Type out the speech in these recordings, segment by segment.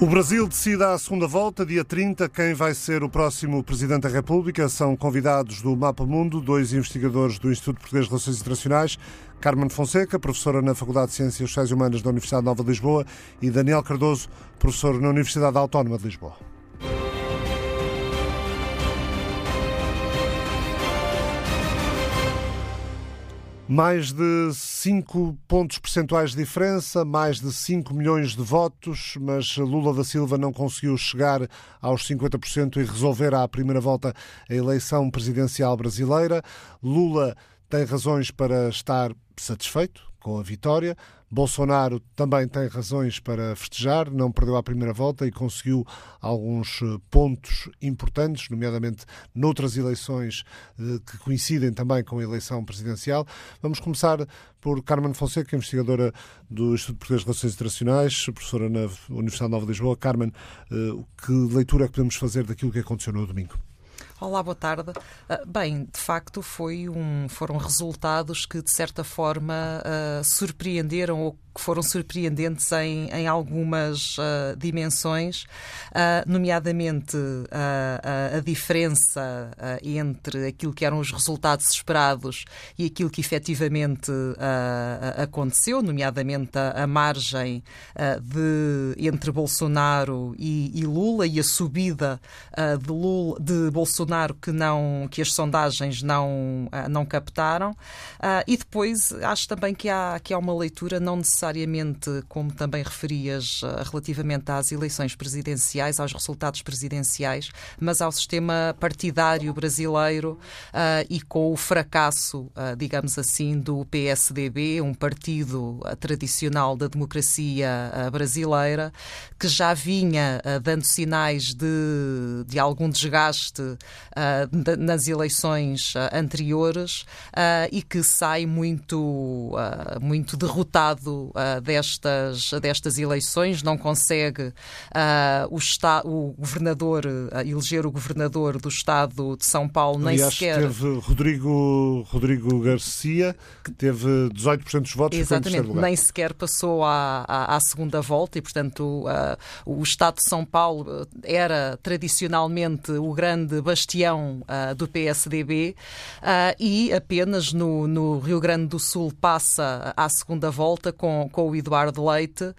O Brasil decide à segunda volta, dia 30, quem vai ser o próximo Presidente da República. São convidados do Mapa Mundo, dois investigadores do Instituto Português de Relações Internacionais, Carmen Fonseca, professora na Faculdade de Ciências Sociais e Humanas da Universidade Nova de Lisboa, e Daniel Cardoso, professor na Universidade Autónoma de Lisboa. Mais de 5 pontos percentuais de diferença, mais de 5 milhões de votos, mas Lula da Silva não conseguiu chegar aos 50% e resolver à primeira volta a eleição presidencial brasileira. Lula tem razões para estar satisfeito com a vitória. Bolsonaro também tem razões para festejar, não perdeu a primeira volta e conseguiu alguns eh, pontos importantes, nomeadamente noutras eleições eh, que coincidem também com a eleição presidencial. Vamos começar por Carmen Fonseca, investigadora do Instituto Português de Relações Internacionais, professora na Universidade Nova de Lisboa. Carmen, eh, que leitura é que podemos fazer daquilo que aconteceu no domingo? Olá, boa tarde. Uh, bem, de facto, foi um, foram resultados que, de certa forma, uh, surpreenderam ou que foram surpreendentes em, em algumas uh, dimensões, nomeadamente a diferença entre aquilo que eram os resultados esperados e aquilo que efetivamente aconteceu, nomeadamente a, a margem de, entre Bolsonaro e, e, Lula e a subida de, Lula, de Bolsonaro que, não, que as sondagens não, não captaram. e depois acho também que há, que há uma leitura não necessariamente, como também referias, eh, relativamente às eleições presidenciais, aos resultados presidenciais, mas ao sistema partidário brasileiro e com o fracasso, digamos assim, do PSDB, um partido tradicional da democracia brasileira, que já vinha dando sinais de, de algum desgaste de, nas eleições anteriores e que sai muito, muito derrotado uh, destas, destas eleições, não consegue uh, o, está, o governador, uh, eleger o governador do Estado de São Paulo, nem Aliás, sequer. teve Rodrigo, Rodrigo Garcia, que teve 18% dos votos. Exatamente, nem sequer passou à, à, à, segunda volta e, portanto, o Estado de São Paulo era tradicionalmente o grande bastião do PSDB e apenas no, no Rio Grande do Sul passa à segunda volta com, com, o Eduardo Leite, uh,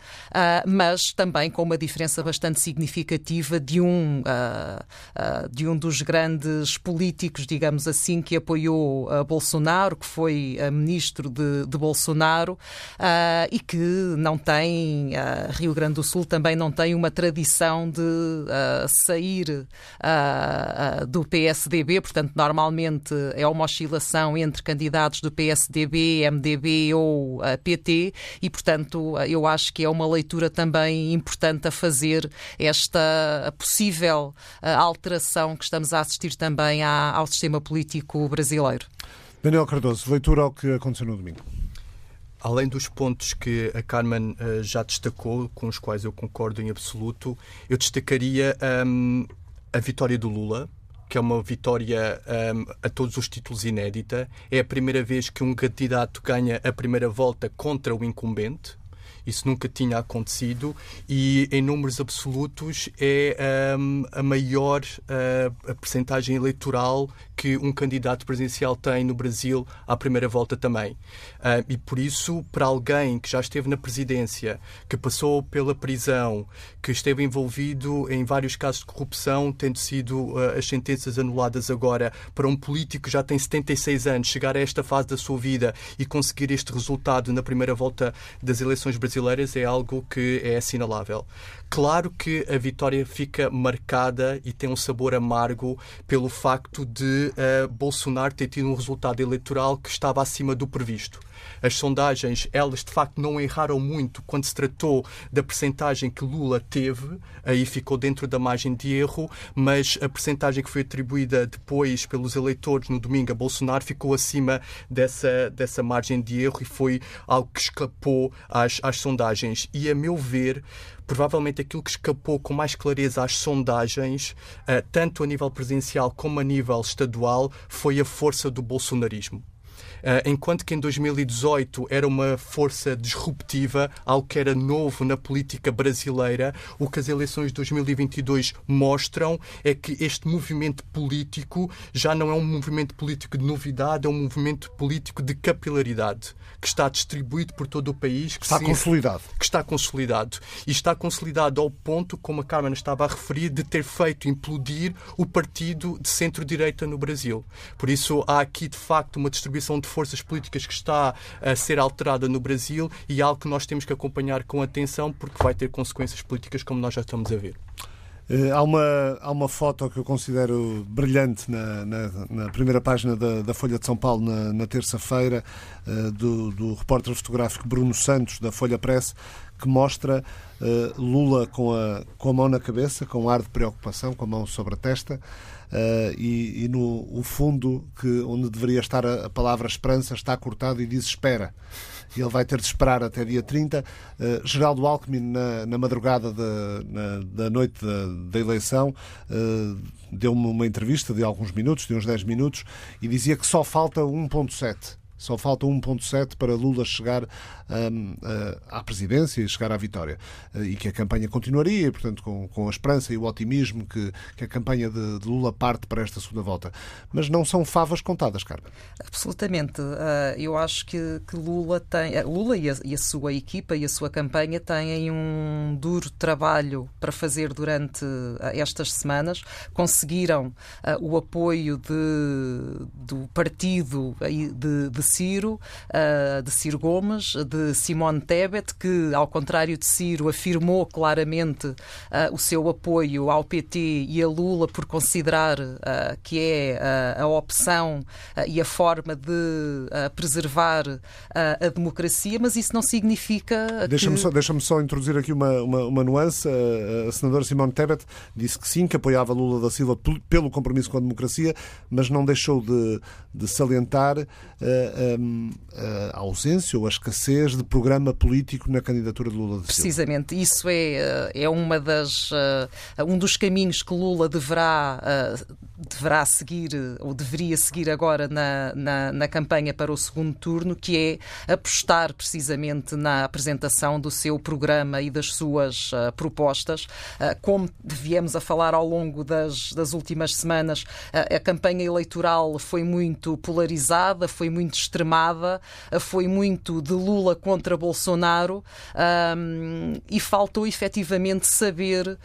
mas também com uma diferença bastante significativa de um, uh, uh, de um dos grandes políticos, digamos assim, que apoiou Bolsonaro, que foi ministro de, de Bolsonaro e que não tem, Rio Grande do Sul também não tem uma tradição de sair do PSDB, portanto, normalmente é uma oscilação entre candidatos do PSDB, MDB ou PT, e, portanto, eu acho que é uma leitura também importante a fazer esta possível eh, alteração que estamos a assistir também ao sistema político brasileiro. Daniel Cardoso, leitura ao que aconteceu no domingo. Além dos pontos que a Carmen uh, já destacou, com os quais eu concordo em absoluto, eu destacaria um, a vitória do Lula, que é uma vitória um, a todos os títulos inédita. É a primeira vez que um candidato ganha a primeira volta contra o incumbente. Isso nunca tinha acontecido e, em números absolutos, é um, a maior uh, a percentagem eleitoral que um candidato presidencial tem no Brasil à primeira volta também. Uh, e por isso, para alguém que já esteve na presidência, que passou pela prisão, que esteve envolvido em vários casos de corrupção, tendo sido uh, as sentenças anuladas agora, para um político que já tem 76 anos, chegar a esta fase da sua vida e conseguir este resultado na primeira volta das eleições brasileiras é algo que é assinalável. Claro que a vitória fica marcada e tem um sabor amargo pelo facto de uh, Bolsonaro ter tido um resultado eleitoral que estava acima do previsto. As sondagens, elas de facto não erraram muito quando se tratou da percentagem que Lula teve, aí ficou dentro da margem de erro, mas a percentagem que foi atribuída depois pelos eleitores no domingo a Bolsonaro ficou acima dessa, dessa margem de erro e foi algo que escapou às, às sondagens. E a meu ver, provavelmente aquilo que escapou com mais clareza às sondagens, uh, tanto a nível presidencial como a nível estadual, foi a força do bolsonarismo. Enquanto que em 2018 era uma força disruptiva, algo que era novo na política brasileira, o que as eleições de 2022 mostram é que este movimento político já não é um movimento político de novidade, é um movimento político de capilaridade, que está distribuído por todo o país. Que está sim, consolidado. Que está consolidado. E está consolidado ao ponto, como a Carmen estava a referir, de ter feito implodir o partido de centro-direita no Brasil. Por isso, há aqui, de facto, uma distribuição de forças políticas que está a ser alterada no Brasil e é algo que nós temos que acompanhar com atenção, porque vai ter consequências políticas, como nós já estamos a ver. Eh, há uma, há uma foto que eu considero brilhante na, na, na primeira página da, da, Folha de São Paulo, na, na terça-feira, uh, do, do repórter fotográfico Bruno Santos, da Folha Press, que mostra uh, Lula com a, com a mão na cabeça, com um ar de preocupação, com a mão sobre a testa, uh, e, e, no o fundo, que, onde deveria estar a, a palavra esperança, está cortado e diz espera e ele vai ter de esperar até dia 30. Uh, Geraldo Alckmin, na, na madrugada de, na, da noite da, da eleição, uh, deu-me uma entrevista de alguns minutos, de uns 10 minutos, e dizia que só falta 1.7 só falta 1,7 para Lula chegar um, à presidência e chegar à vitória. Eh, e que a campanha continuaria, portanto, com, com a esperança e o otimismo que, que a campanha de, de, Lula parte para esta segunda volta. Mas não são favas contadas, Carmen. Absolutamente. Uh, eu acho que, que Lula tem. Eh, Lula e a, e a, sua equipa e a sua campanha têm um duro trabalho para fazer durante estas semanas. Conseguiram o apoio de, do partido de, de Ciro, uh, de Ciro Gomes, de Simone Tebet, que, ao contrário de Ciro, afirmou claramente uh, o seu apoio ao PT e a Lula por considerar uh, que é a opção e a forma de preservar a democracia, mas isso não significa. Deixa-me que... só, deixa só introduzir aqui uma, uma, uma nuance. A, a senadora Simone Tebet disse que sim, que apoiava Lula da Silva pelo compromisso com a democracia, mas não deixou de, de salientar a ausência ou a escassez de programa político na candidatura de Lula da Silva. Precisamente, isso é, é uma das, uh, um dos caminhos que Lula deverá, uh, deverá seguir ou deveria seguir agora na, na, na, campanha para o segundo turno, que é apostar precisamente na apresentação do seu programa e das suas uh, propostas. como viemos a falar ao longo das, das últimas semanas, a campanha eleitoral foi muito polarizada, foi muito extremada foi muito de Lula contra Bolsonaro e faltou efetivamente saber, uh,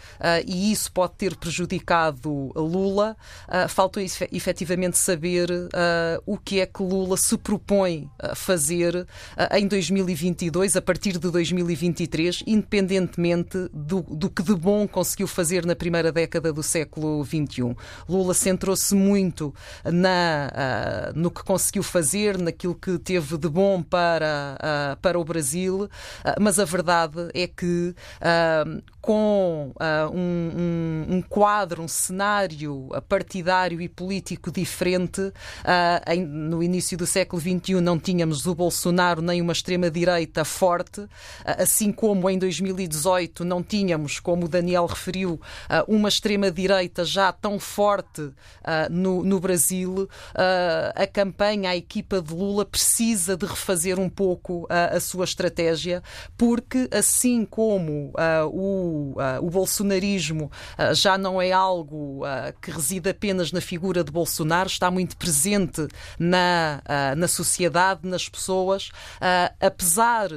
e isso pode ter prejudicado Lula, uh, faltou efetivamente saber uh, o que é que Lula se propõe a fazer em 2022, a partir de 2023, independentemente do, do que de bom conseguiu fazer na primeira década do século XXI. Lula centrou-se muito na, no que conseguiu fazer, naquilo que teve de bom para, para o Brasil, mas a verdade é que uh, com um, um, um, quadro, um cenário partidário e político diferente, em, no início do século XXI não tínhamos o Bolsonaro nem uma extrema-direita forte, assim como em 2018 não tínhamos, como o Daniel referiu, uma extrema-direita já tão forte no, no Brasil, a campanha, a equipa de Lula precisa de refazer um pouco a, sua estratégia, porque assim como uh, o, uh, o bolsonarismo uh, já não é algo que reside apenas na figura de Bolsonaro, está muito presente na, na sociedade, nas pessoas, apesar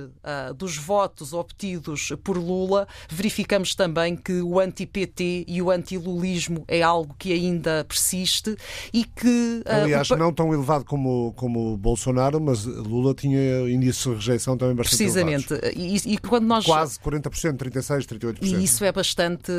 dos votos obtidos por Lula, verificamos também que o anti-PT e o anti-lulismo é algo que ainda persiste e que. Aliás, não tão elevado como, como Bolsonaro, mas Lula tinha índices de rejeição também bastante Precisamente. E, e quando nós... Quase 40%, 36%, 38%. E isso é bastante,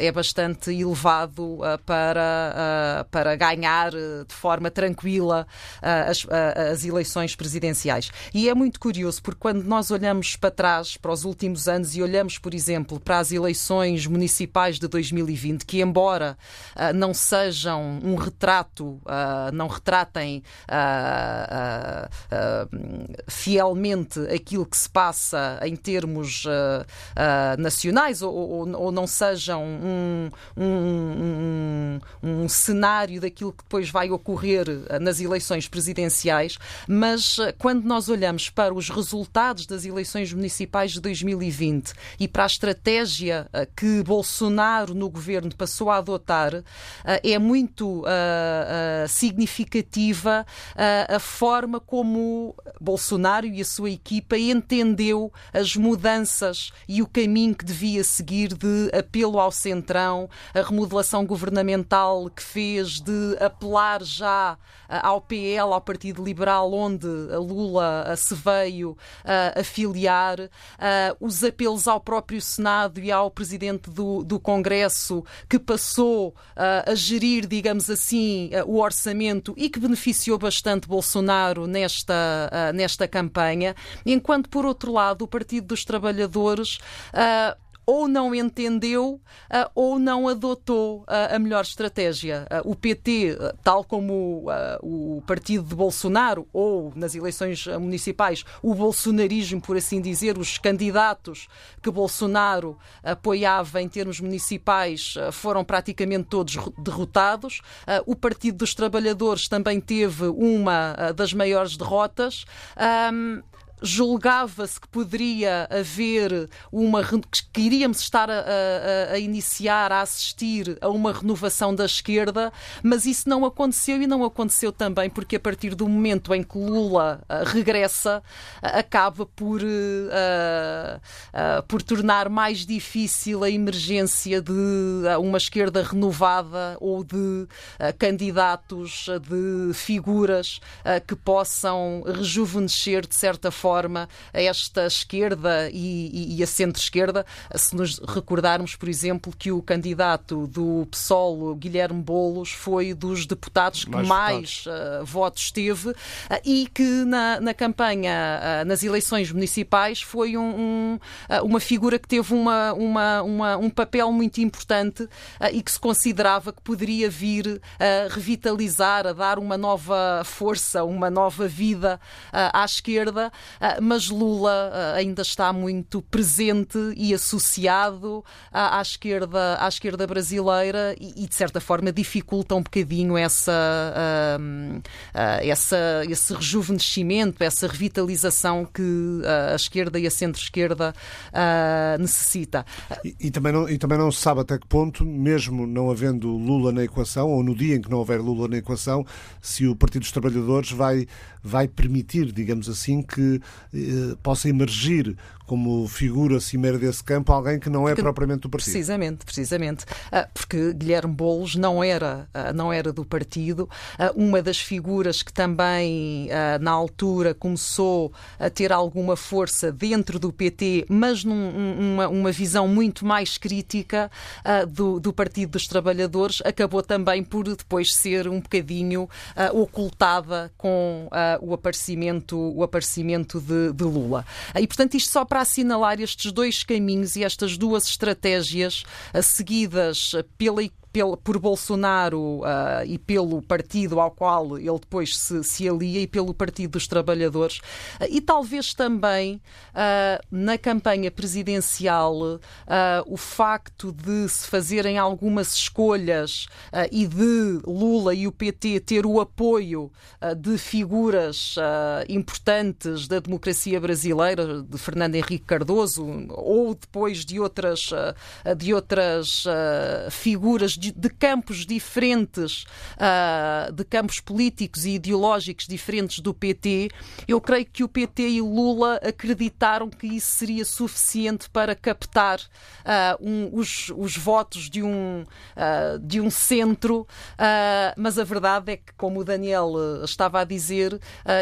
é bastante elevado uh, para, uh, para ganhar de forma tranquila as, as eleições presidenciais. E é muito curioso, porque quando nós olhamos para trás, para os últimos anos, e olhamos, por exemplo, para as eleições municipais de 2020, que embora não sejam um retrato, não retratem fielmente aquilo que se passa em termos nacionais ou, ou, ou, não sejam um, um, um, um cenário daquilo que depois vai ocorrer nas eleições presidenciais, mas quando nós olhamos para os resultados das eleições municipais de 2020 e para a estratégia que Bolsonaro no governo passou a adotar, é muito significativa a forma como Bolsonaro e a sua equipa entendeu as mudanças e o caminho que devia seguir de apelo ao centrão, a remodelação governamental que fez de apelar já ao PL, ao Partido Liberal, onde a Lula se veio uh, afiliar, uh, os apelos ao próprio Senado e ao Presidente do, do Congresso, que passou uh, a gerir, digamos assim, o orçamento e que beneficiou bastante Bolsonaro nesta, nesta campanha, enquanto, por outro lado, o Partido dos Trabalhadores ou não entendeu uh, ou não adotou uh, a melhor estratégia. Uh, o PT, tal como o partido de Bolsonaro, ou nas eleições municipais, o bolsonarismo, por assim dizer, os candidatos que Bolsonaro apoiava em termos municipais foram praticamente todos derrotados. o Partido dos Trabalhadores também teve uma das maiores derrotas julgava-se que poderia haver uma que iríamos estar a, a, a, iniciar, a assistir a uma renovação da esquerda, mas isso não aconteceu e não aconteceu também porque a partir do momento em que Lula uh, regressa, uh, acaba por, uh, por tornar mais difícil a emergência de uma esquerda renovada ou de candidatos, de figuras que possam rejuvenescer de certa forma forma a esta esquerda e, e, e a centro-esquerda, se nos recordarmos, por exemplo, que o candidato do PSOL, Guilherme Boulos, foi dos deputados que mais, mais uh, votos teve uh, e que na, na campanha, uh, nas eleições municipais, foi um, um, uma figura que teve uma, uma, uma, um papel muito importante e que se considerava que poderia vir a revitalizar, a dar uma nova força, uma nova vida à esquerda, mas Lula ah, ainda está muito presente e associado à, esquerda, à esquerda brasileira e, de certa forma, dificulta um bocadinho essa, ah, essa, esse rejuvenescimento, essa revitalização que a esquerda e a centro-esquerda necessita. E, e, também não, e também não se sabe até que ponto, mesmo não havendo Lula na equação, ou no dia em que não houver Lula na equação, se o Partido dos Trabalhadores vai, vai permitir, digamos assim, que possa emergir como figura cimeira desse campo alguém que não é propriamente do partido. Precisamente, precisamente. Ah, porque Guilherme Boulos não era, ah, não era do partido. Ah, uma das figuras que também, na altura, começou a ter alguma força dentro do PT, mas numa uma visão muito mais crítica do, do Partido dos Trabalhadores, acabou também por depois ser um bocadinho ocultada com o aparecimento, o aparecimento de, de Lula. E, portanto, isto só para assinalar estes dois caminhos e estas duas estratégias seguidas pela por Bolsonaro uh, e pelo partido ao qual ele depois se, se alia e pelo Partido dos Trabalhadores. Uh, e talvez também uh, na campanha presidencial o facto de se fazerem algumas escolhas e de Lula e o PT ter o apoio de figuras importantes da democracia brasileira, de Fernando Henrique Cardoso, ou depois de outras, de outras figuras de, de campos diferentes, uh, de campos políticos e ideológicos diferentes do PT, eu creio que o PT e Lula acreditaram que isso seria suficiente para captar uh, um, os, os, votos de um, uh, de um centro, mas a verdade é que, como o Daniel estava a dizer,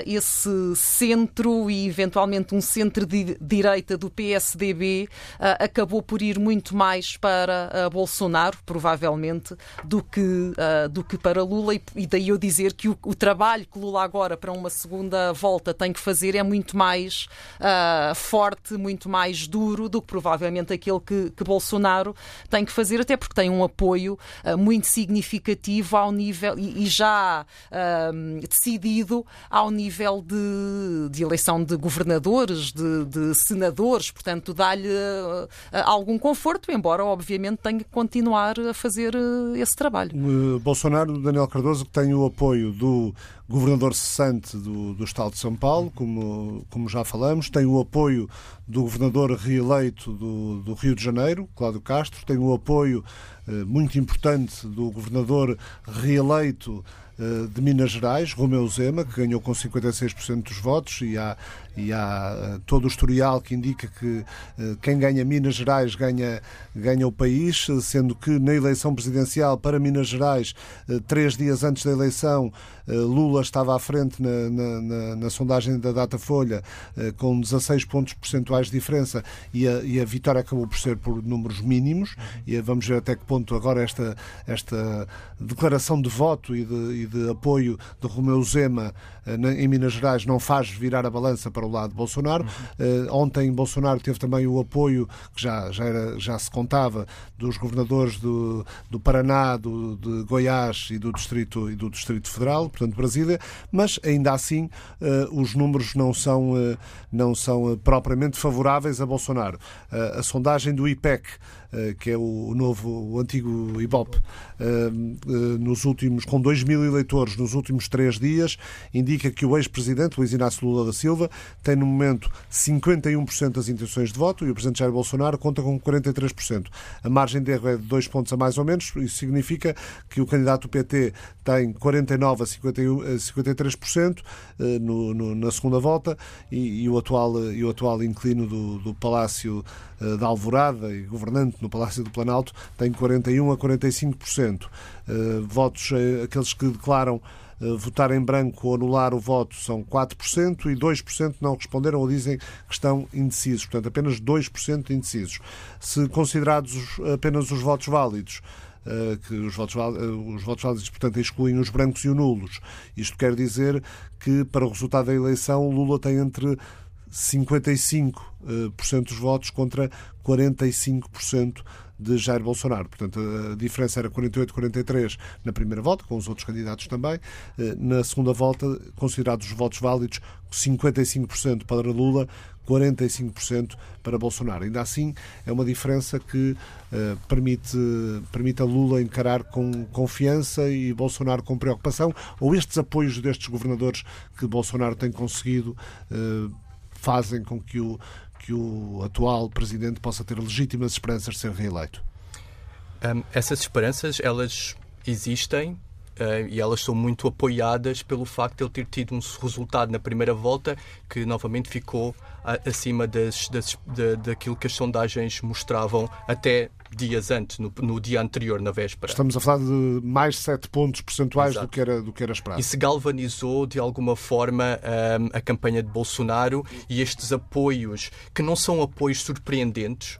esse centro e eventualmente um centro de direita do PSDB acabou por ir muito mais para Bolsonaro, provavelmente do que, uh, do que para Lula, e, e, daí eu dizer que o, o, trabalho que Lula agora para uma segunda volta tem que fazer é muito mais uh, forte, muito mais duro do que provavelmente aquele que, que, Bolsonaro tem que fazer, até porque tem um apoio uh, muito significativo ao nível e, e já decidido ao nível de, de eleição de governadores, de, de senadores, portanto dá-lhe algum conforto, embora obviamente tenha que continuar a fazer esse trabalho. Bolsonaro, Daniel Cardoso, que tem o apoio do governador cessante do, do Estado de São Paulo, como, como já falamos, tem o apoio do governador reeleito do, do Rio de Janeiro, Cláudio Castro, tem o apoio eh, muito importante do governador reeleito eh, de Minas Gerais, Romeu Zema, que ganhou com 56% dos votos, e há, e há eh, todo o historial que indica que eh, quem ganha Minas Gerais ganha, ganha o país, sendo que na eleição presidencial para Minas Gerais, três dias antes da eleição, Lula estava à frente na, na, na, na sondagem da Datafolha com 16 pontos percentuais de diferença e a, e a vitória acabou por ser por números mínimos. E vamos ver até que ponto agora esta, esta declaração de voto e de, e de apoio de Romeu Zema eh, em Minas Gerais não faz virar a balança para o lado Bolsonaro. Uhum. Ontem Bolsonaro teve também o apoio que já, já, era, já se contava dos governadores do, do Paraná, do, de Goiás e do Distrito, e do Distrito Federal, portanto Brasília, mas ainda assim eh, os números não são, não são propriamente favoráveis a Bolsonaro. A sondagem do IPEC que é o novo, o antigo Ibope, eh, eh, nos últimos, com 2 mil eleitores nos últimos três dias, indica que o ex-presidente, Luiz Inácio Lula da Silva, tem no momento 51% das intenções de voto e o presidente Jair Bolsonaro conta com 43%. A margem de erro é de dois pontos a mais ou menos, isso significa que o candidato do PT tem 49% a 51, 53% no, no, na segunda volta e, e, o atual, e o atual inclino do, do Palácio da Alvorada e governante no Palácio do Planalto, tem 41% a 45%. Eh, votos, eh, aqueles que declaram eh, votar em branco ou anular o voto são 4% e 2% não responderam ou dizem que estão indecisos. Portanto, apenas 2% indecisos. Se considerados apenas os votos válidos, que os votos, os votos válidos, portanto, excluem os brancos e os nulos. Isto quer dizer que, para o resultado da eleição, Lula tem entre 55% dos votos contra 45% de Jair Bolsonaro. Portanto, a diferença era 48-43 na primeira volta, com os outros candidatos também. Eh, na segunda volta, considerados os votos válidos, 55% para Lula, 45% para Bolsonaro. Ainda assim, é uma diferença que uh, permite, permite a Lula encarar com confiança e Bolsonaro com preocupação, ou estes apoios destes governadores que Bolsonaro tem conseguido fazem com que o, que o atual presidente possa ter legítimas esperanças de ser reeleito? Um, essas esperanças, elas existem, Uh, e elas são muito apoiadas pelo facto de ele ter tido um resultado na primeira volta que novamente ficou acima das, das, da, daquilo que as sondagens mostravam até dias antes, no, no, dia anterior, na véspera. Estamos a falar de mais 7 pontos percentuais do que, era, do que era esperado. Isso galvanizou, de alguma forma, um, a campanha de Bolsonaro e estes apoios, que não são apoios surpreendentes,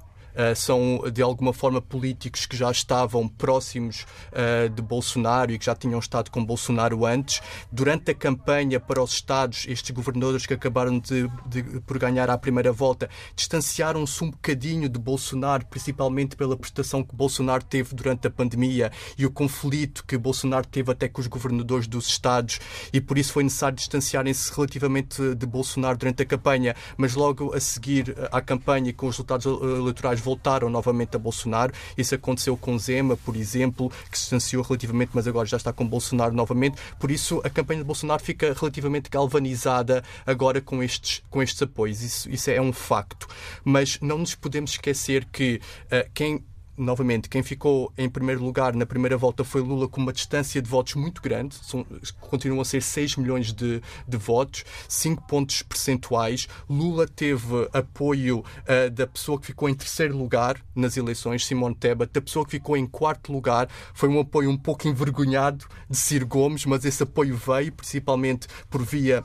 são de alguma forma políticos que já estavam próximos uh, de Bolsonaro e que já tinham estado com Bolsonaro antes. Durante a campanha para os Estados, estes governadores que acabaram de, de por ganhar à primeira volta distanciaram-se um bocadinho de Bolsonaro, principalmente pela prestação que Bolsonaro teve durante a pandemia e o conflito que Bolsonaro teve até com os governadores dos Estados e por isso foi necessário distanciarem-se relativamente de Bolsonaro durante a campanha, mas logo a seguir à campanha com os resultados eleitorais voltaram novamente a Bolsonaro. Isso aconteceu com Zema, por exemplo, que se distanciou relativamente, mas agora já está com Bolsonaro novamente. Por isso, a campanha de Bolsonaro fica relativamente galvanizada agora com estes, com estes apoios. Isso, isso é um facto. Mas não nos podemos esquecer que uh, quem novamente, quem ficou em primeiro lugar na primeira volta foi Lula com uma distância de votos muito grande, são, continuam a ser 6 milhões de, de votos, 5 pontos percentuais. Lula teve apoio uh, da pessoa que ficou em terceiro lugar nas eleições, Simone Tebet, da pessoa que ficou em quarto lugar. Foi um apoio um pouco envergonhado de Ciro Gomes, mas esse apoio veio principalmente por via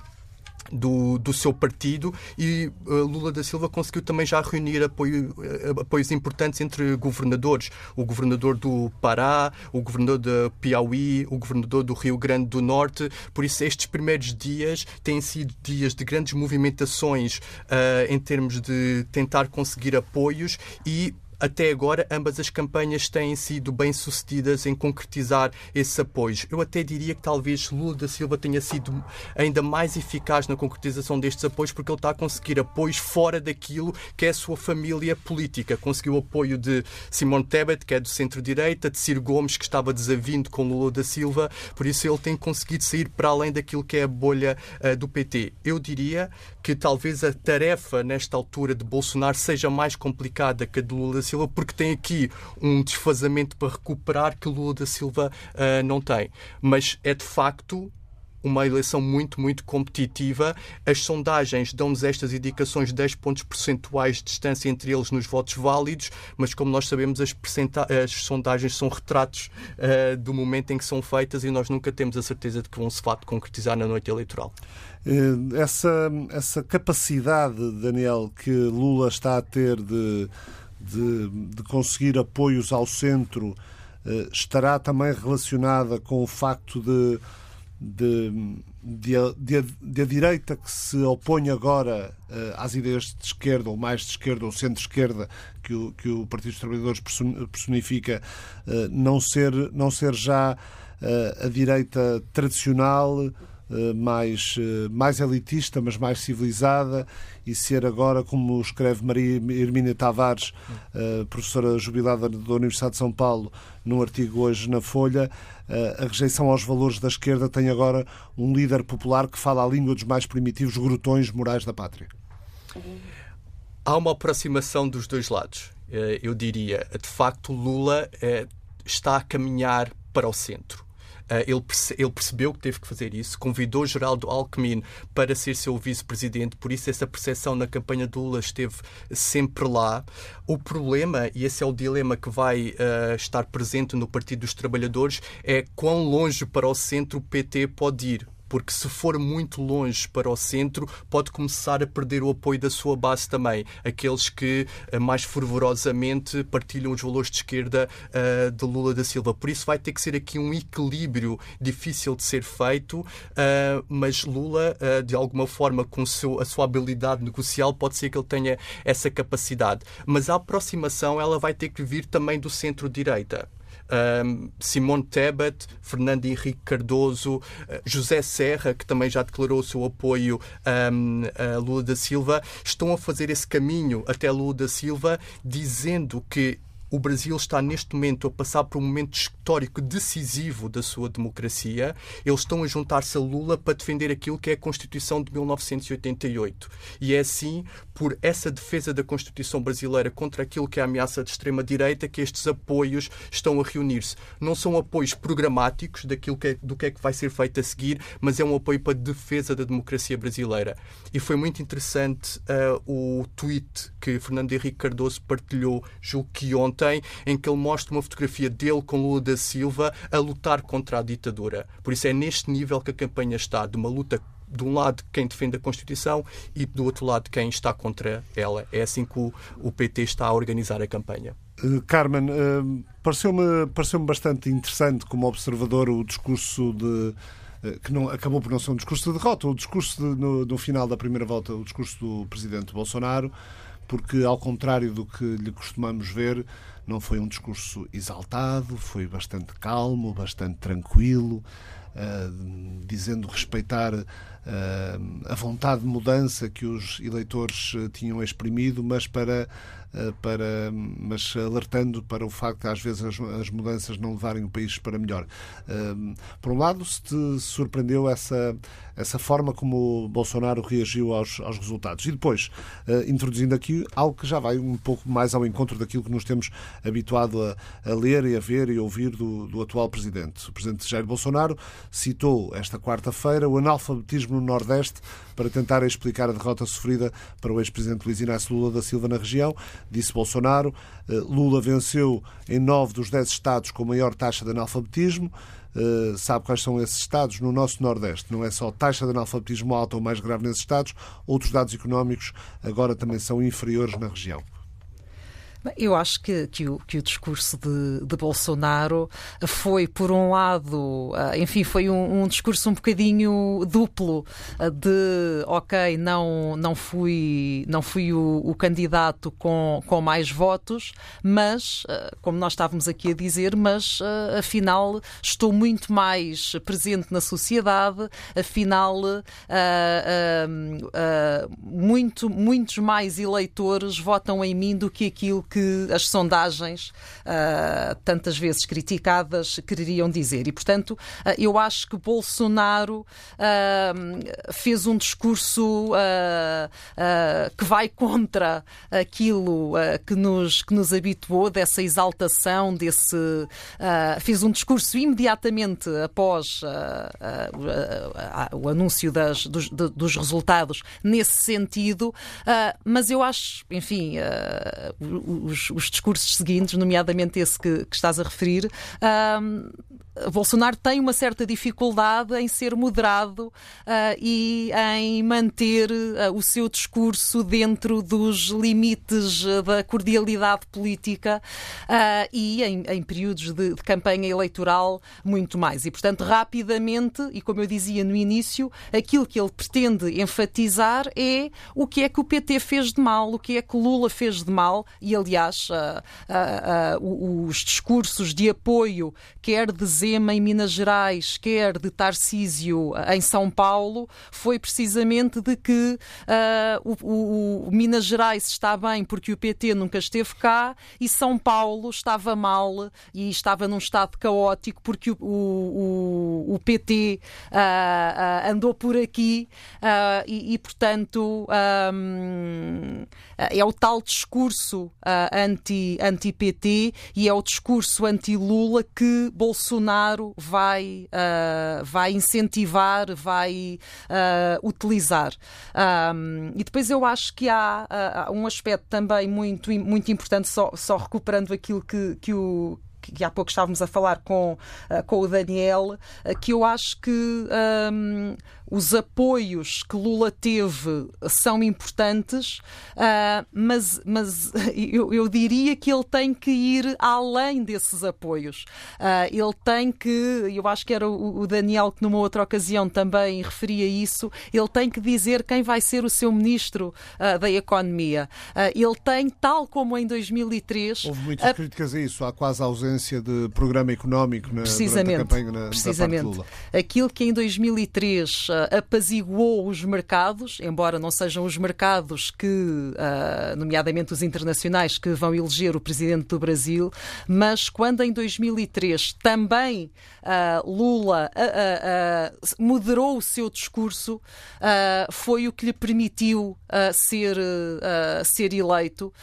do, do seu partido e uh, Lula da Silva conseguiu também já reunir apoio, uh, apoios importantes entre governadores. O governador do Pará, o governador de Piauí, o governador do Rio Grande do Norte. Por isso, estes primeiros dias têm sido dias de grandes movimentações uh, em termos de tentar conseguir apoios e até agora, ambas as campanhas têm sido bem-sucedidas em concretizar esses apoios. Eu até diria que talvez Lula da Silva tenha sido ainda mais eficaz na concretização destes apoios porque ele está a conseguir apoios fora daquilo que é a sua família política. Conseguiu o apoio de Simone Tebet, que é do centro-direita, de Ciro Gomes, que estava desavindo com Lula da Silva, por isso ele tem conseguido sair para além daquilo que é a bolha uh, do PT. Eu diria que talvez a tarefa nesta altura de Bolsonaro seja mais complicada que a de Lula Silva, porque tem aqui um desfazamento para recuperar que Lula da Silva uh, não tem. Mas é de facto uma eleição muito, muito competitiva. As sondagens dão-nos estas indicações de 10 pontos percentuais de distância entre eles nos votos válidos, mas como nós sabemos, as, as sondagens são retratos uh, do momento em que são feitas e nós nunca temos a certeza de que vão se fato concretizar na noite eleitoral. Eh, essa, essa capacidade, Daniel, que Lula está a ter de, de, de conseguir apoios ao centro eh, estará também relacionada com o facto de de, de, de, a direita que se opõe agora uh, às ideias de esquerda, ou mais de esquerda, ou centro-esquerda, que o, que o Partido dos Trabalhadores personifica, uh, não, ser, não ser já a direita tradicional, mais, mais elitista, mas mais civilizada, e ser agora, como escreve Maria Hermínia Tavares, professora jubilada da Universidade de São Paulo, num artigo hoje na Folha, eh, a rejeição aos valores da esquerda tem agora um líder popular que fala a língua dos mais primitivos grotões morais da pátria? Há uma aproximação dos dois lados. Eh, eu diria, de facto, Lula eh, está a caminhar para o centro. Uh, ele, perce ele, percebeu que teve que fazer isso, convidou Geraldo Alckmin para ser seu vice-presidente, por isso essa percepção na campanha de Lula esteve sempre lá. O problema, e esse é o dilema que vai uh, estar presente no Partido dos Trabalhadores, é quão longe para o centro o PT pode ir porque se for muito longe para o centro, pode começar a perder o apoio da sua base também. Aqueles que eh, mais fervorosamente partilham os valores de esquerda uh, de Lula da Silva. Por isso vai ter que ser aqui um equilíbrio difícil de ser feito, uh, mas Lula, uh, de alguma forma, com seu, a sua habilidade negocial, pode ser que ele tenha essa capacidade. Mas a aproximação ela vai ter que vir também do centro-direita um, Simone Tebet, Fernando Henrique Cardoso, uh, José Serra, que também já declarou o seu apoio um, a Lula da Silva, estão a fazer esse caminho até Lula da Silva, dizendo que o Brasil está neste momento a passar por um momento histórico decisivo da sua democracia. Eles estão a juntar-se a Lula para defender aquilo que é a Constituição de 1988. E é assim, por essa defesa da Constituição brasileira contra aquilo que é a ameaça de extrema-direita, que estes apoios estão a reunir-se. Não são apoios programáticos daquilo que é, do que é que vai ser feito a seguir, mas é um apoio para a defesa da democracia brasileira. E foi muito interessante uh, o tweet que Fernando Henrique Cardoso partilhou, julgo que ontem ontem, em que ele mostra uma fotografia dele com Lula da Silva a lutar contra a ditadura. Por isso é neste nível que a campanha está, de uma luta de um lado quem defende a Constituição e do outro lado quem está contra ela. É assim que o, PT está a organizar a campanha. Uh, Carmen, uh, pareceu-me pareceu bastante interessante como observador o discurso de uh, que não, acabou por não ser um discurso de derrota, o discurso de, no, no, final da primeira volta, o discurso do presidente Bolsonaro, porque, ao contrário do que lhe costumamos ver, não foi um discurso exaltado, foi bastante calmo, bastante tranquilo, uh, dizendo respeitar uh, a vontade de mudança que os eleitores uh, tinham exprimido, mas para eh, para, mas alertando para o facto de às vezes as, as mudanças não levarem o país para melhor. Por um lado, se te surpreendeu essa, essa forma como Bolsonaro reagiu aos, aos resultados. E depois, eh, introduzindo aqui algo que já vai um pouco mais ao encontro daquilo que nos temos habituado a, a ler e a ver e ouvir do, do atual Presidente. O Presidente Jair Bolsonaro citou esta quarta-feira o analfabetismo no Nordeste para tentar explicar a derrota sofrida para o ex-presidente Luiz Inácio Lula da Silva na região. Disse Bolsonaro, eh, Lula venceu em nove dos dez estados com maior taxa de analfabetismo. Uh, sabe quais são esses estados no nosso Nordeste. Não é só taxa de analfabetismo alta ou mais grave nesses estados, outros dados económicos agora também são inferiores na região. Eu acho que, que, o, que o discurso de, de Bolsonaro foi, por um lado, ah, enfim, foi um, um discurso um bocadinho duplo ah, de, ok, não, não fui, não fui o, o candidato com, com mais votos, mas, ah, como nós estávamos aqui a dizer, mas afinal estou muito mais presente na sociedade, afinal uh, uh, uh, muito, muitos mais eleitores votam em mim do que aquilo que as sondagens, uh, tantas vezes criticadas, queriam dizer. E, portanto, uh, eu acho que Bolsonaro uh, fez um discurso que vai contra aquilo que, nos, que nos habituou, dessa exaltação, desse. fez um discurso imediatamente após o anúncio das, dos, dos, resultados nesse sentido, mas eu acho, enfim, os, os discursos seguintes, nomeadamente esse que, que estás a referir, Bolsonaro tem uma certa dificuldade em ser moderado uh, e em manter uh, o seu discurso dentro dos limites uh, da cordialidade política e em, em períodos de, de, campanha eleitoral muito mais. E, portanto, rapidamente, e como eu dizia no início, aquilo que ele pretende enfatizar é o que é que o PT fez de mal, o que é que Lula fez de mal, e aliás, os discursos de apoio, quer de Zema em Minas Gerais, quer de Tarcísio em São Paulo, foi precisamente de que uh, o, o, Minas Gerais está bem porque o PT nunca esteve cá e São Paulo estava mal e estava num estado caótico porque o, o, o PT uh, ah, uh, andou por aqui e, e, portanto, um, é o tal discurso anti-PT anti e é o discurso anti-Lula que Bolsonaro vai, uh, vai incentivar, vai uh, utilizar. Um, e depois eu acho que há uh, um aspecto também muito, muito importante, só, só recuperando aquilo que, que o que há pouco estávamos a falar com, com o Daniel, que eu acho que um, os apoios que Lula teve são importantes, uh, mas, mas eu, eu, diria que ele tem que ir além desses apoios. Uh, ele tem que, eu acho que era o, o, Daniel que numa outra ocasião também referia isso, ele tem que dizer quem vai ser o seu ministro uh, da Economia. ele tem, tal como em 2003. Houve muitas críticas a isso, há quase ausência de programa económico na, precisamente, a campanha na, precisamente. Lula. Aquilo que em 2003 apaziguou os mercados, embora não sejam os mercados que, uh, nomeadamente os internacionais, que vão eleger o presidente do Brasil, mas quando em 2003 também uh, Lula moderou o seu discurso, foi o que lhe permitiu ser, ser eleito.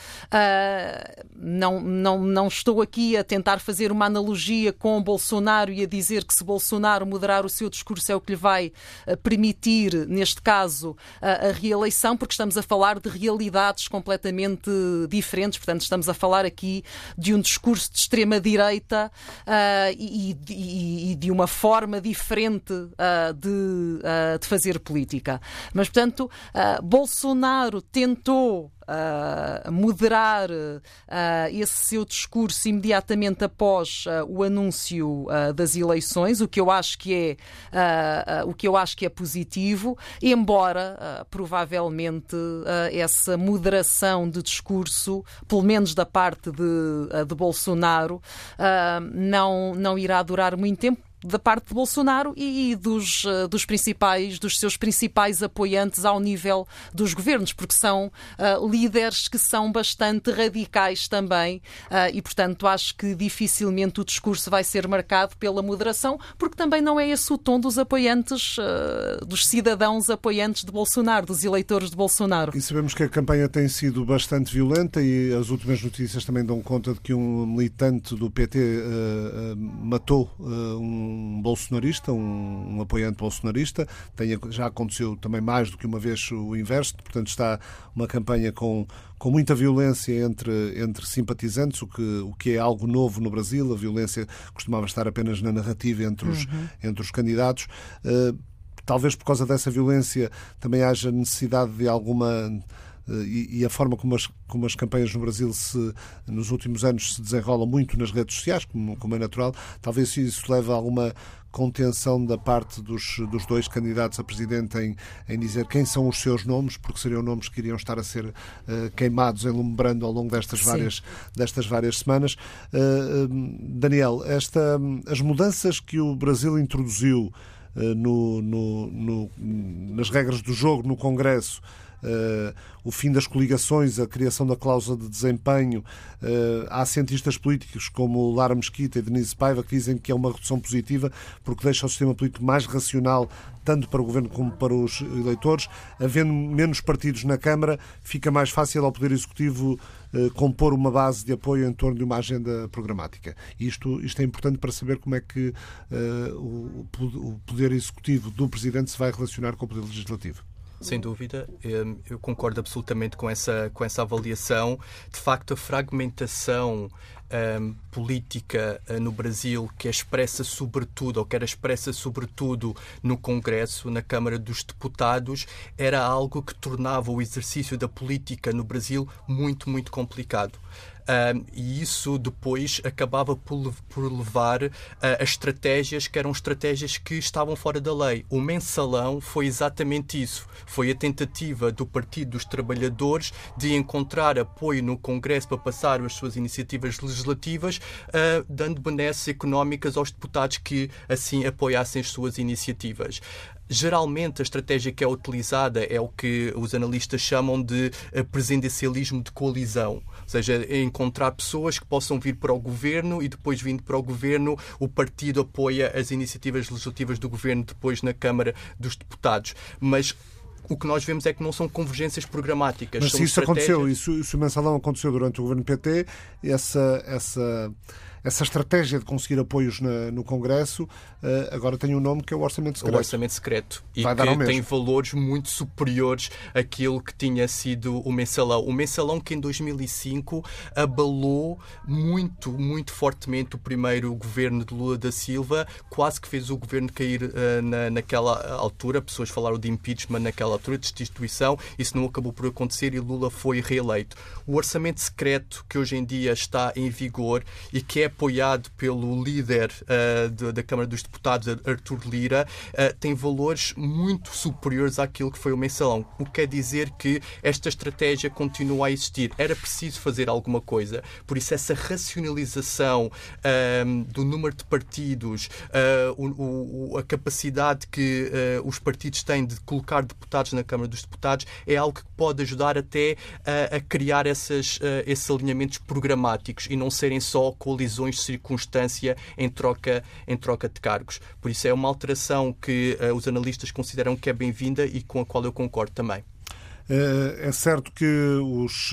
não, não, não estou aqui a tentar fazer uma analogia com Bolsonaro e a dizer que se Bolsonaro moderar o seu discurso é o que lhe vai permitir, neste caso, a, a reeleição, porque estamos a falar de realidades completamente diferentes. Portanto, estamos a falar aqui de um discurso de extrema-direita uh, e, e, e, de uma forma diferente uh, de, uh, de, fazer política. Mas, portanto, Bolsonaro tentou moderar uh, esse seu discurso imediatamente após uh, o anúncio das eleições, o que eu acho que é o que eu acho que é positivo, embora provavelmente essa moderação de discurso, pelo menos da parte de, de Bolsonaro, não, não irá durar muito tempo da parte de Bolsonaro e dos, eh, dos principais, dos seus principais apoiantes ao nível dos governos, porque são uh, líderes que são bastante radicais também uh, e, portanto, acho que dificilmente o discurso vai ser marcado pela moderação, porque também não é esse o tom dos apoiantes, uh, dos cidadãos apoiantes de Bolsonaro, dos eleitores de Bolsonaro. E sabemos que a campanha tem sido bastante violenta e as últimas notícias também dão conta de que um militante do PT matou um um bolsonarista, um, um apoiante bolsonarista. Tem, já aconteceu também mais do que uma vez o inverso, portanto está uma campanha com, com muita violência entre, entre simpatizantes, o que, o que é algo novo no Brasil. A violência costumava estar apenas na narrativa entre os, uhum. entre os candidatos. Uh, talvez por causa dessa violência também haja necessidade de alguma e, e, a forma como as, como as campanhas no Brasil se, nos últimos anos se desenrolam muito nas redes sociais, como, como é natural, talvez isso leve a alguma contenção da parte dos, dos dois candidatos a presidente em, em dizer quem são os seus nomes, porque seriam nomes que iriam estar a ser uh, queimados, enlumbrando ao longo destas várias, destas várias semanas. Uh, Daniel, esta, as mudanças que o Brasil introduziu uh, no, no, no, nas regras do jogo no Congresso o fim das coligações, a criação da cláusula de desempenho. Uh, há cientistas políticos como Lara Mesquita e Denise Paiva que dizem que é uma redução positiva porque deixa o sistema político mais racional tanto para o governo como para os eleitores. Havendo menos partidos na Câmara, fica mais fácil ao Poder Executivo uh, compor uma base de apoio em torno de uma agenda programática. Isto, isto é importante para saber como é que o, o Poder Executivo do Presidente se vai relacionar com o Poder Legislativo. Sem dúvida, eu concordo absolutamente com essa, com essa avaliação. De facto, a fragmentação um, política uh, no Brasil, que é expressa sobretudo, ou que era expressa sobretudo no Congresso, na Câmara dos Deputados, era algo que tornava o exercício da política no Brasil muito, muito complicado. Um, e isso depois acabava por, por levar uh, a estratégias que eram estratégias que estavam fora da lei. O mensalão foi exatamente isso. Foi a tentativa do Partido dos Trabalhadores de encontrar apoio no Congresso para passar as suas iniciativas legislativas, uh, dando benesses económicas aos deputados que assim apoiassem as suas iniciativas. Geralmente, a estratégia que é utilizada é o que os analistas chamam de eh, presidencialismo de coalizão, ou seja, encontrar pessoas que possam vir para o governo e depois, vindo para o governo, o partido apoia as iniciativas legislativas do governo depois na Câmara dos Deputados. Mas o que nós vemos é que não são convergências programáticas. Mas se isso estratégias... aconteceu, isso, isso o mensalão aconteceu durante o governo PT, essa, essa essa estratégia de conseguir apoios na, no Congresso uh, agora tem um nome que é o Orçamento Secreto. O Orçamento Secreto. E Vai que tem valores muito superiores àquilo que tinha sido o mensalão. O mensalão que em 2005 abalou muito, muito fortemente o primeiro governo de Lula da Silva, quase que fez o governo cair uh, na, naquela altura. Pessoas falaram de impeachment naquela altura, de destituição. Isso não acabou por acontecer e Lula foi reeleito. O Orçamento Secreto que hoje em dia está em vigor e que é apoiado pelo líder uh, de, da Câmara dos Deputados, Artur Lira, uh, tem valores muito superiores àquilo que foi o mensalão. O que quer dizer que esta estratégia continua a existir. Era preciso fazer alguma coisa. Por isso, essa racionalização uh, do número de partidos, o, o, a capacidade que os partidos têm de colocar deputados na Câmara dos Deputados é algo que pode ajudar até a criar essas, esses alinhamentos programáticos e não serem só coalizões razões de circunstância em troca, em troca de cargos. Por isso é uma alteração que uh, os analistas consideram que é bem-vinda e com a qual eu concordo também. É, é certo que os,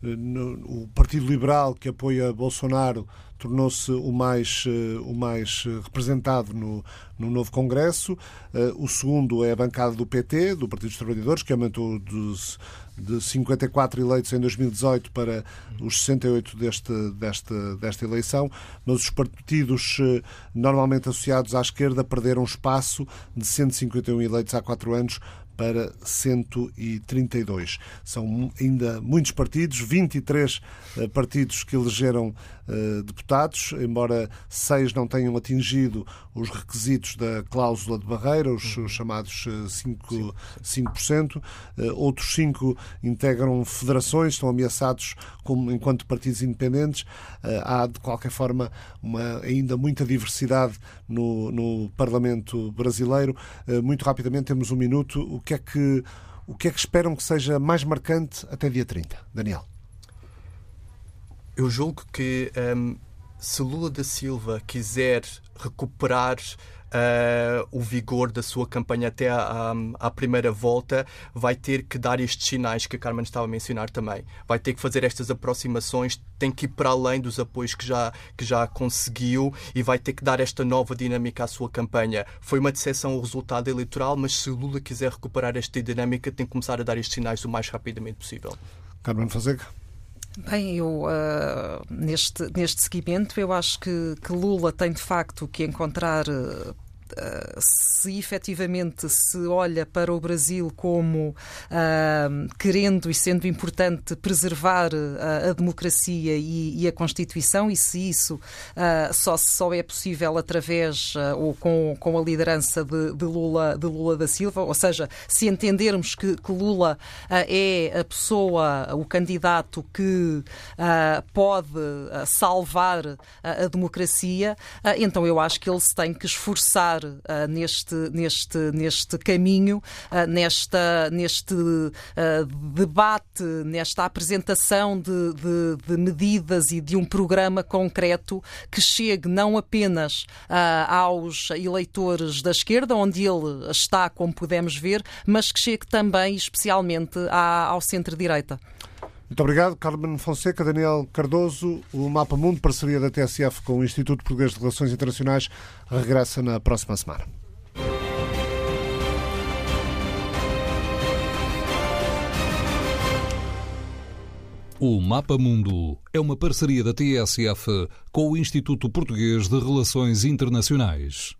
no, o Partido Liberal que apoia Bolsonaro tornou-se o mais, o mais representado no, no novo Congresso. O segundo é a bancada do PT, do Partido dos Trabalhadores, que aumentou dos de 54 eleitos em 2018 para os 68 deste, desta, desta eleição, mas os partidos eh, normalmente associados à esquerda perderam espaço de 151 eleitos há quatro anos para 132. São ainda muitos partidos, 23 eh, partidos que elegeram eh, deputados, embora seis não tenham atingido os requisitos da cláusula de barreira, os, os chamados 5%. Eh, 5%. Outros cinco integram federações, estão ameaçados como, enquanto partidos independentes. Há, de qualquer forma, uma, ainda muita diversidade no, no Parlamento brasileiro. Muito rapidamente, temos um minuto. O que é que, o que, é que esperam que seja mais marcante até dia 30? Daniel. Eu julgo que um, se Lula da Silva quiser recuperar uh, o vigor da sua campanha até à, à, primeira volta, vai ter que dar estes sinais que a Carmen estava a mencionar também. Vai ter que fazer estas aproximações, tem que ir para além dos apoios que já, que já conseguiu e vai ter que dar esta nova dinâmica à sua campanha. Foi uma decepção o resultado eleitoral, mas se Lula quiser recuperar esta dinâmica, tem que começar a dar estes sinais o mais rapidamente possível. Carmen Fonseca. Bem, eu uh, neste, neste seguimento eu acho que, que, Lula tem de facto que encontrar uh, se efetivamente se olha para o Brasil como uh, querendo e sendo importante preservar a, a democracia e, a Constituição, e se isso só, só é possível através ou com, com a liderança de, de, Lula, de Lula da Silva, ou seja, se entendermos que, que Lula é a pessoa, o candidato que pode salvar a democracia, então eu acho que ele se tem que esforçar neste, neste, neste caminho, nesta, neste debate, nesta apresentação de, de, de, medidas e de um programa concreto que chegue não apenas aos eleitores da esquerda, onde ele está, como pudemos ver, mas que chegue também, especialmente, ao centro-direita. Muito obrigado, Carmen Fonseca, Daniel Cardoso. O Mapa Mundo, parceria da TSF com o Instituto Português de Relações Internacionais, regressa na próxima semana. O Mapa Mundo é uma parceria da TSF com o Instituto Português de Relações Internacionais.